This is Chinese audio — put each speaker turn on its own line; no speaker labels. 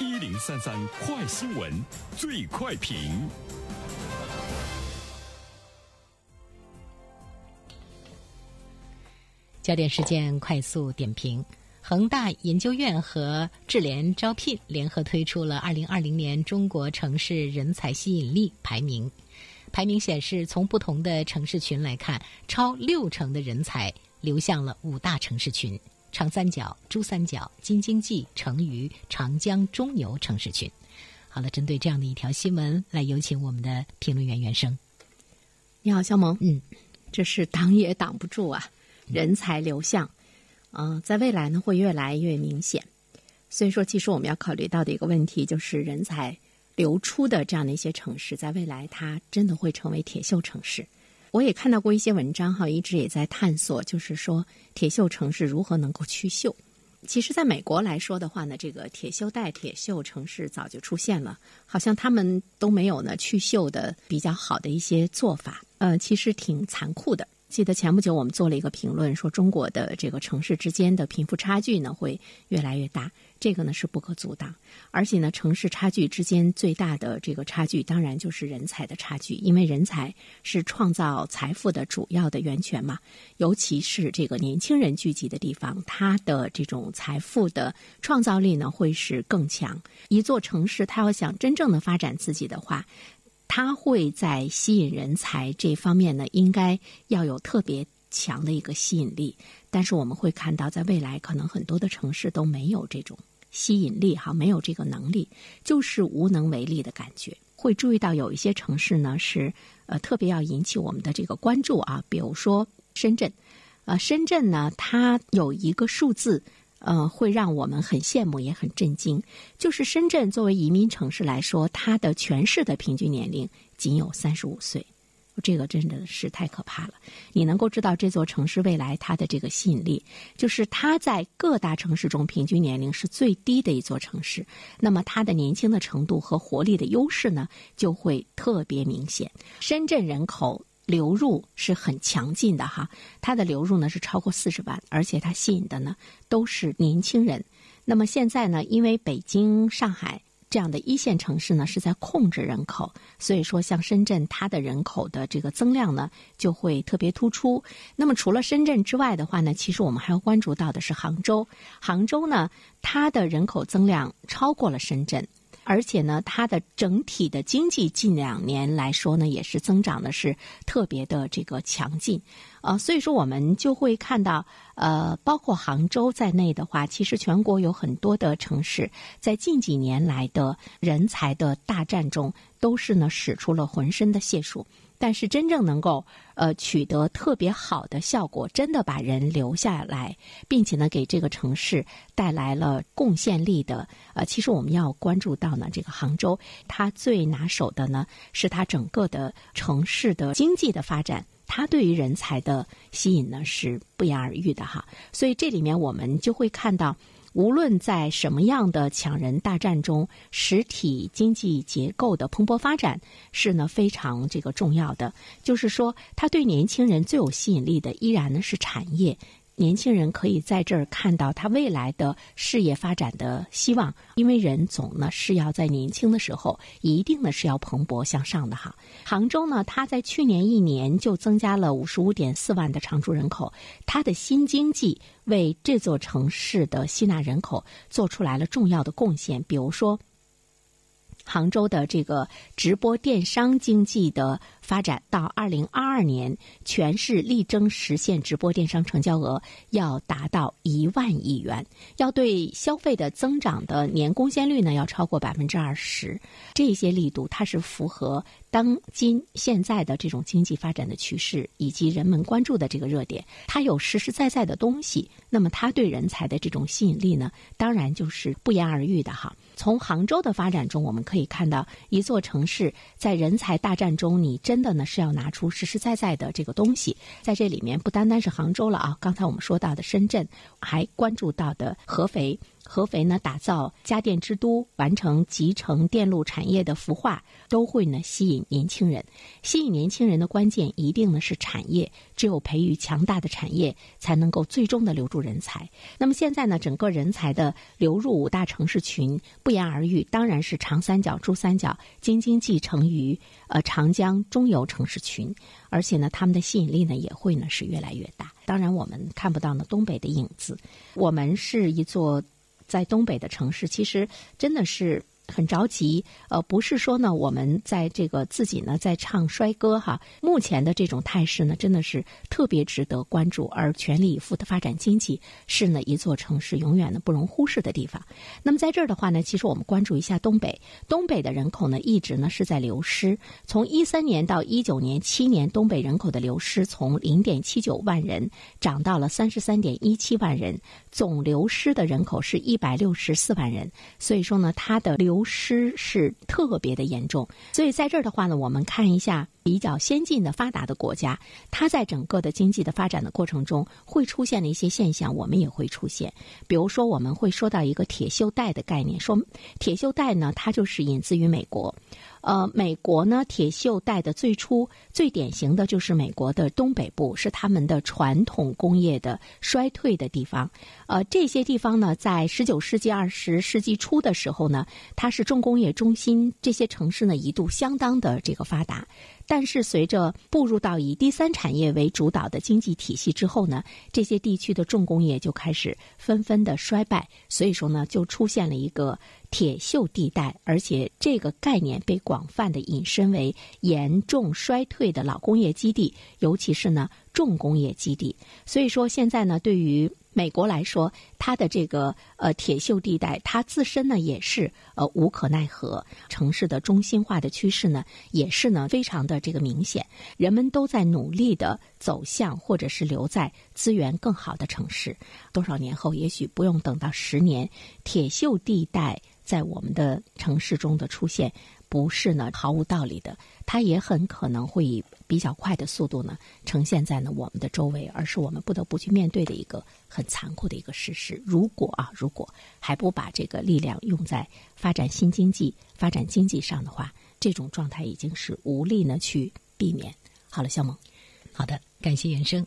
一零三三快新闻，最快评。
焦点事件快速点评：恒大研究院和智联招聘联合推出了二零二零年中国城市人才吸引力排名。排名显示，从不同的城市群来看，超六成的人才流向了五大城市群：长三角、珠三角、京津冀、成渝、长江中游城市群。好了，针对这样的一条新闻，来有请我们的评论员袁生。
你好，肖萌。
嗯，
这是挡也挡不住啊。人才流向，嗯，在未来呢会越来越明显。所以说，其实我们要考虑到的一个问题就是人才流出的这样的一些城市，在未来它真的会成为铁锈城市。我也看到过一些文章哈，一直也在探索，就是说铁锈城市如何能够去锈。其实，在美国来说的话呢，这个铁锈带、铁锈城市早就出现了，好像他们都没有呢去锈的比较好的一些做法，呃，其实挺残酷的。记得前不久我们做了一个评论，说中国的这个城市之间的贫富差距呢会越来越大，这个呢是不可阻挡。而且呢，城市差距之间最大的这个差距，当然就是人才的差距，因为人才是创造财富的主要的源泉嘛。尤其是这个年轻人聚集的地方，它的这种财富的创造力呢会是更强。一座城市，它要想真正的发展自己的话。它会在吸引人才这方面呢，应该要有特别强的一个吸引力。但是我们会看到，在未来可能很多的城市都没有这种吸引力，哈，没有这个能力，就是无能为力的感觉。会注意到有一些城市呢，是呃特别要引起我们的这个关注啊，比如说深圳，呃，深圳呢，它有一个数字。呃，会让我们很羡慕，也很震惊。就是深圳作为移民城市来说，它的全市的平均年龄仅有三十五岁，这个真的是太可怕了。你能够知道这座城市未来它的这个吸引力，就是它在各大城市中平均年龄是最低的一座城市，那么它的年轻的程度和活力的优势呢，就会特别明显。深圳人口。流入是很强劲的哈，它的流入呢是超过四十万，而且它吸引的呢都是年轻人。那么现在呢，因为北京、上海这样的一线城市呢是在控制人口，所以说像深圳，它的人口的这个增量呢就会特别突出。那么除了深圳之外的话呢，其实我们还要关注到的是杭州。杭州呢，它的人口增量超过了深圳。而且呢，它的整体的经济近两年来说呢，也是增长的是特别的这个强劲，呃，所以说我们就会看到，呃，包括杭州在内的话，其实全国有很多的城市在近几年来的人才的大战中，都是呢使出了浑身的解数。但是真正能够呃取得特别好的效果，真的把人留下来，并且呢给这个城市带来了贡献力的呃，其实我们要关注到呢，这个杭州它最拿手的呢是它整个的城市的经济的发展，它对于人才的吸引呢是不言而喻的哈。所以这里面我们就会看到。无论在什么样的抢人大战中，实体经济结构的蓬勃发展是呢非常这个重要的。就是说，它对年轻人最有吸引力的，依然呢是产业。年轻人可以在这儿看到他未来的事业发展的希望，因为人总呢是要在年轻的时候一定呢是要蓬勃向上的哈。杭州呢，它在去年一年就增加了五十五点四万的常住人口，它的新经济为这座城市的吸纳人口做出来了重要的贡献，比如说。杭州的这个直播电商经济的发展，到二零二二年，全市力争实现直播电商成交额要达到一万亿元，要对消费的增长的年贡献率呢要超过百分之二十，这些力度它是符合。当今现在的这种经济发展的趋势，以及人们关注的这个热点，它有实实在在的东西，那么它对人才的这种吸引力呢，当然就是不言而喻的哈。从杭州的发展中，我们可以看到，一座城市在人才大战中，你真的呢是要拿出实实在在的这个东西。在这里面，不单单是杭州了啊，刚才我们说到的深圳，还关注到的合肥。合肥呢打造家电之都，完成集成电路产业的孵化，都会呢吸引年轻人。吸引年轻人的关键一定呢是产业，只有培育强大的产业，才能够最终的留住人才。那么现在呢，整个人才的流入五大城市群，不言而喻，当然是长三角、珠三角、京津冀成渝、呃长江中游城市群，而且呢，他们的吸引力呢也会呢是越来越大。当然，我们看不到呢东北的影子，我们是一座。在东北的城市，其实真的是。很着急，呃，不是说呢，我们在这个自己呢在唱衰歌哈。目前的这种态势呢，真的是特别值得关注。而全力以赴的发展经济，是呢一座城市永远呢不容忽视的地方。那么在这儿的话呢，其实我们关注一下东北，东北的人口呢一直呢是在流失。从一三年到一九年七年，东北人口的流失从零点七九万人涨到了三十三点一七万人，总流失的人口是一百六十四万人。所以说呢，它的流流失是特别的严重，所以在这儿的话呢，我们看一下比较先进的发达的国家，它在整个的经济的发展的过程中会出现的一些现象，我们也会出现。比如说，我们会说到一个铁锈带的概念，说铁锈带呢，它就是引自于美国。呃，美国呢，铁锈带的最初最典型的就是美国的东北部，是他们的传统工业的衰退的地方。呃，这些地方呢，在十九世纪、二十世纪初的时候呢，它是重工业中心，这些城市呢一度相当的这个发达。但是随着步入到以第三产业为主导的经济体系之后呢，这些地区的重工业就开始纷纷的衰败，所以说呢，就出现了一个铁锈地带，而且这个概念被广泛的引申为严重衰退的老工业基地，尤其是呢重工业基地。所以说现在呢，对于美国来说，它的这个呃铁锈地带，它自身呢也是呃无可奈何。城市的中心化的趋势呢，也是呢非常的这个明显。人们都在努力的走向或者是留在资源更好的城市。多少年后，也许不用等到十年，铁锈地带在我们的城市中的出现。不是呢，毫无道理的，它也很可能会以比较快的速度呢呈现在呢我们的周围，而是我们不得不去面对的一个很残酷的一个事实。如果啊，如果还不把这个力量用在发展新经济、发展经济上的话，这种状态已经是无力呢去避免。好了，肖萌，
好的，感谢原生。